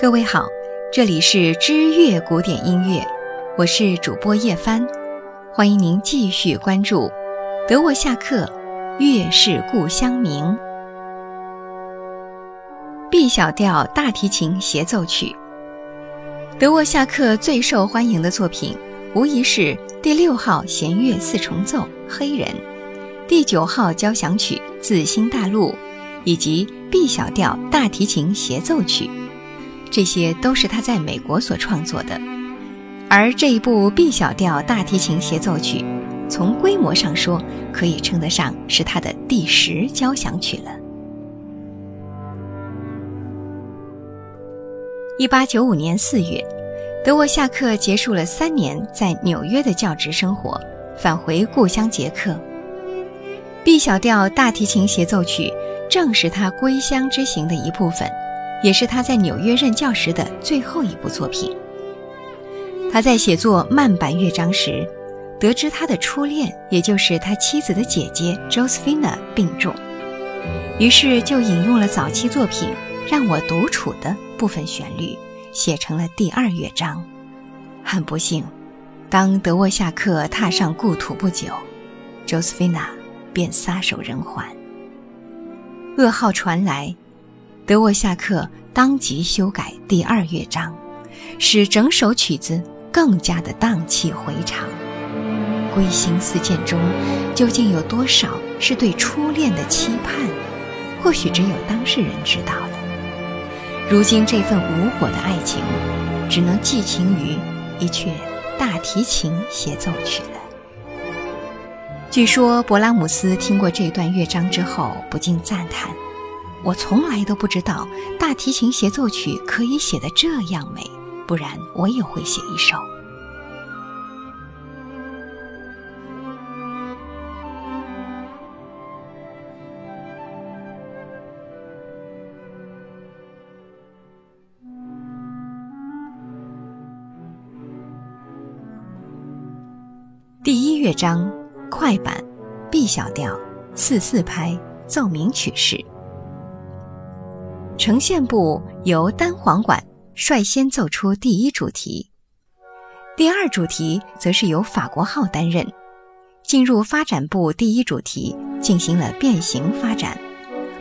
各位好，这里是知乐古典音乐，我是主播叶帆，欢迎您继续关注德沃夏克《月是故乡明》，B 小调大提琴协奏曲。德沃夏克最受欢迎的作品，无疑是第六号弦乐四重奏《黑人》，第九号交响曲《自新大陆》，以及 B 小调大提琴协奏曲。这些都是他在美国所创作的，而这一部 B 小调大提琴协奏曲，从规模上说，可以称得上是他的第十交响曲了。一八九五年四月，德沃夏克结束了三年在纽约的教职生活，返回故乡捷克。B 小调大提琴协奏曲正是他归乡之行的一部分。也是他在纽约任教时的最后一部作品。他在写作慢板乐章时，得知他的初恋，也就是他妻子的姐姐 Josephina 病重，于是就引用了早期作品《让我独处》的部分旋律，写成了第二乐章。很不幸，当德沃夏克踏上故土不久，Josephina 便撒手人寰。噩耗传来。德沃夏克当即修改第二乐章，使整首曲子更加的荡气回肠。归心似箭中，究竟有多少是对初恋的期盼？或许只有当事人知道了。如今这份无果的爱情，只能寄情于一阙大提琴协奏曲了。据说勃拉姆斯听过这段乐章之后，不禁赞叹。我从来都不知道大提琴协奏曲可以写得这样美，不然我也会写一首。第一乐章，快板，B 小调，四四拍，奏鸣曲式。呈现部由单簧管率先奏出第一主题，第二主题则是由法国号担任。进入发展部第一主题进行了变形发展，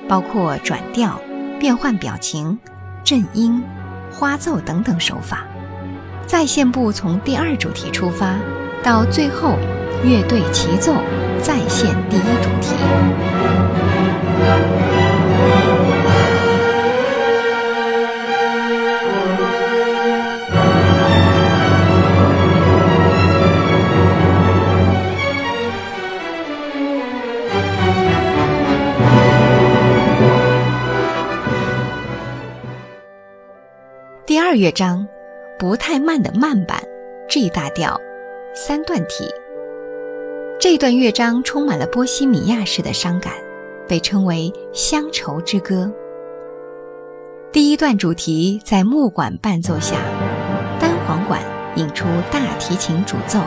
包括转调、变换表情、震音、花奏等等手法。再现部从第二主题出发，到最后乐队齐奏再现第一主题。乐章，不太慢的慢板，G 大调，三段体。这段乐章充满了波西米亚式的伤感，被称为乡愁之歌。第一段主题在木管伴奏下，单簧管引出大提琴主奏。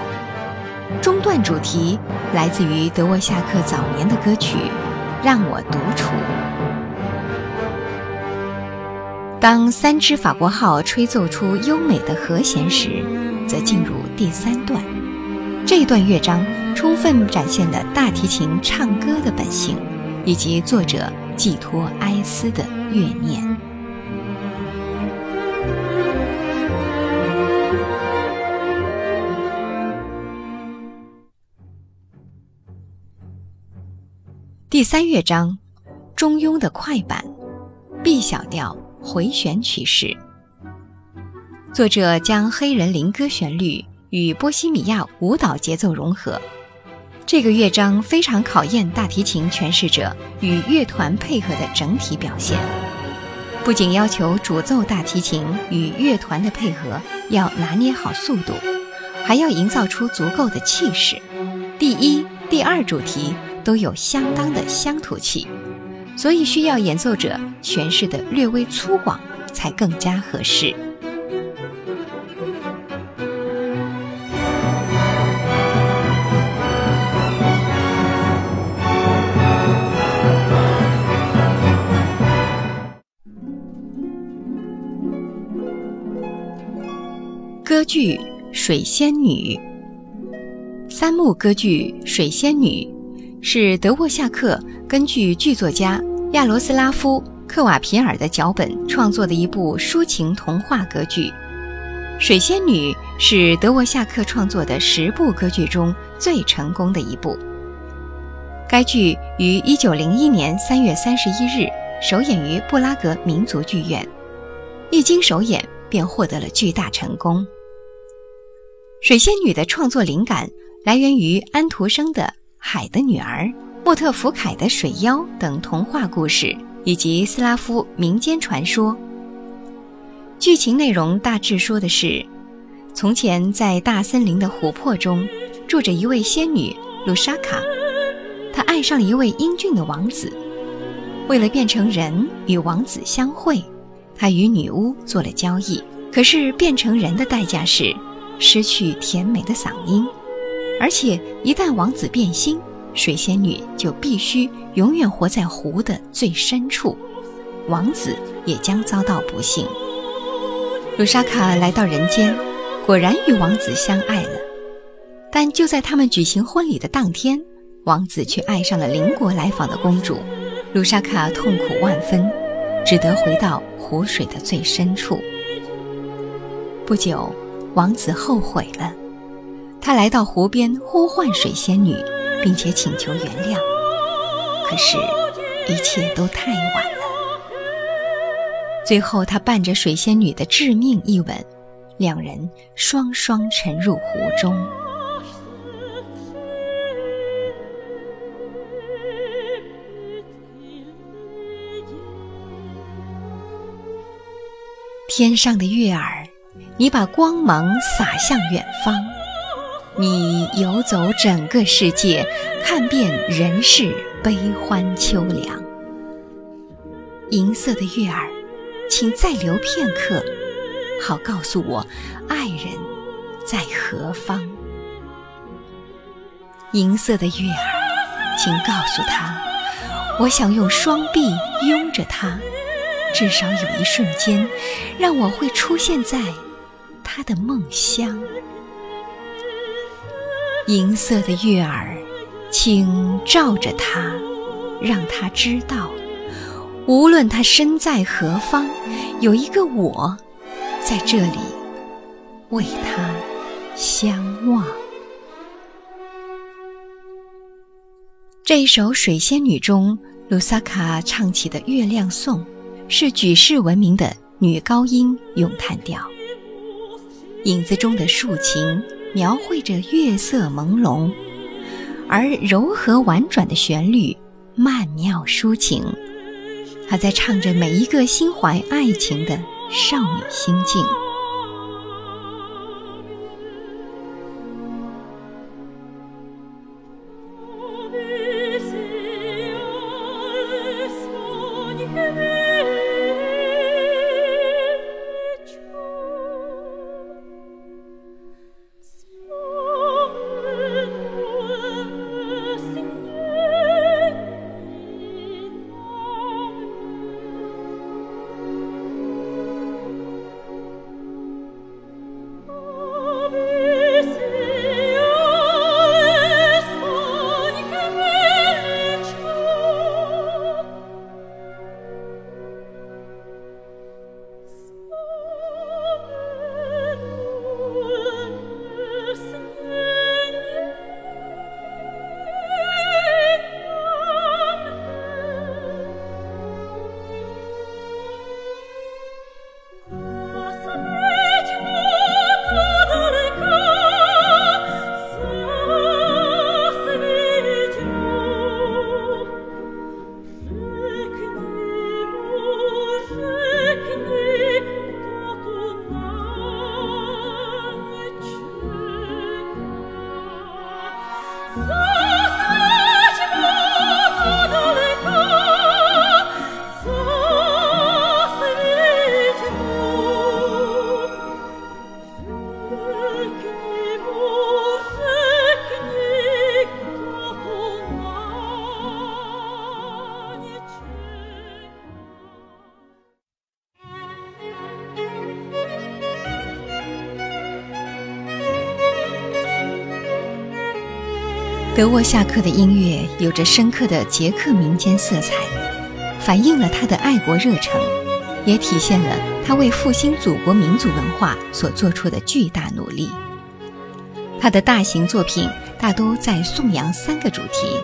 中段主题来自于德沃夏克早年的歌曲《让我独处》。当三支法国号吹奏出优美的和弦时，则进入第三段。这段乐章充分展现了大提琴唱歌的本性，以及作者寄托哀思的怨念。第三乐章，中庸的快板，B 小调。回旋曲式，作者将黑人灵歌旋律与波西米亚舞蹈节奏融合。这个乐章非常考验大提琴诠释者与乐团配合的整体表现。不仅要求主奏大提琴与乐团的配合要拿捏好速度，还要营造出足够的气势。第一、第二主题都有相当的乡土气。所以需要演奏者诠释的略微粗犷，才更加合适。歌剧《水仙女》。三幕歌剧《水仙女》是德沃夏克根据剧作家亚罗斯拉夫·克瓦皮尔的脚本创作的一部抒情童话歌剧。《水仙女》是德沃夏克创作的十部歌剧中最成功的一部。该剧于1901年3月31日首演于布拉格民族剧院，一经首演便获得了巨大成功。《水仙女》的创作灵感。来源于安徒生的《海的女儿》、莫特福凯的《水妖》等童话故事，以及斯拉夫民间传说。剧情内容大致说的是：从前在大森林的琥珀中，住着一位仙女鲁莎卡，她爱上了一位英俊的王子。为了变成人与王子相会，她与女巫做了交易。可是变成人的代价是失去甜美的嗓音。而且，一旦王子变心，水仙女就必须永远活在湖的最深处，王子也将遭到不幸。鲁莎卡来到人间，果然与王子相爱了。但就在他们举行婚礼的当天，王子却爱上了邻国来访的公主，鲁莎卡痛苦万分，只得回到湖水的最深处。不久，王子后悔了。他来到湖边呼唤水仙女，并且请求原谅，可是，一切都太晚了。最后，他伴着水仙女的致命一吻，两人双双沉入湖中。天上的月儿，你把光芒洒向远方。你游走整个世界，看遍人世悲欢秋凉。银色的月儿，请再留片刻，好告诉我爱人在何方。银色的月儿，请告诉他，我想用双臂拥着他，至少有一瞬间，让我会出现在他的梦乡。银色的月儿，请照着他，让他知道，无论他身在何方，有一个我在这里为他相望。这一首《水仙女》中，卢萨卡唱起的《月亮颂》，是举世闻名的女高音咏叹调，影子中的竖琴。描绘着月色朦胧而柔和婉转的旋律，曼妙抒情，他在唱着每一个心怀爱情的少女心境。德沃夏克的音乐有着深刻的捷克民间色彩，反映了他的爱国热诚，也体现了他为复兴祖国民族文化所做出的巨大努力。他的大型作品大都在颂扬三个主题：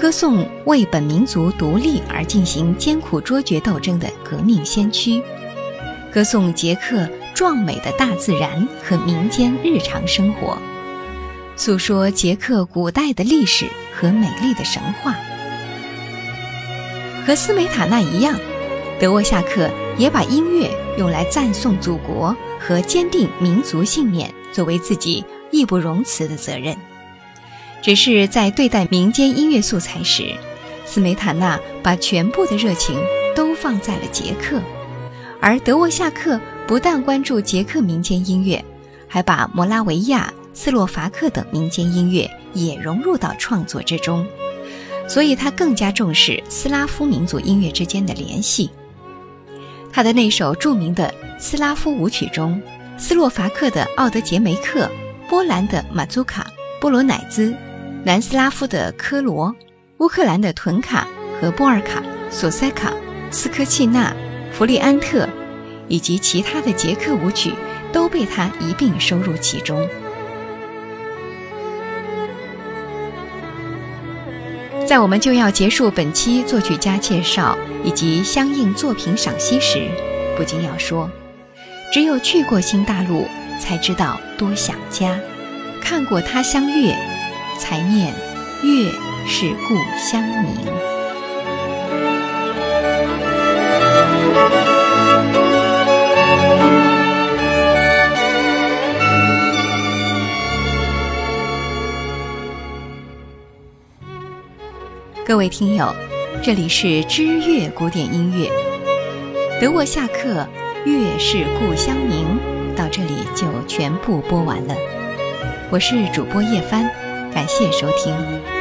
歌颂为本民族独立而进行艰苦卓绝斗争的革命先驱，歌颂捷克壮美的大自然和民间日常生活，诉说捷克古代的历史和美丽的神话。和斯梅塔纳一样，德沃夏克也把音乐用来赞颂祖国和坚定民族信念作为自己。义不容辞的责任，只是在对待民间音乐素材时，斯梅塔纳把全部的热情都放在了捷克，而德沃夏克不但关注捷克民间音乐，还把摩拉维亚、斯洛伐克等民间音乐也融入到创作之中，所以他更加重视斯拉夫民族音乐之间的联系。他的那首著名的斯拉夫舞曲中，斯洛伐克的奥德杰梅克。波兰的马祖卡、波罗乃兹、南斯拉夫的科罗、乌克兰的屯卡和波尔卡、索塞卡、斯科契纳、弗利安特，以及其他的捷克舞曲，都被他一并收入其中。在我们就要结束本期作曲家介绍以及相应作品赏析时，不禁要说：只有去过新大陆。才知道多想家，看过他乡月，才念月是故乡明。各位听友，这里是知乐古典音乐，德沃夏克《月是故乡明》。到这里就全部播完了，我是主播叶帆，感谢收听。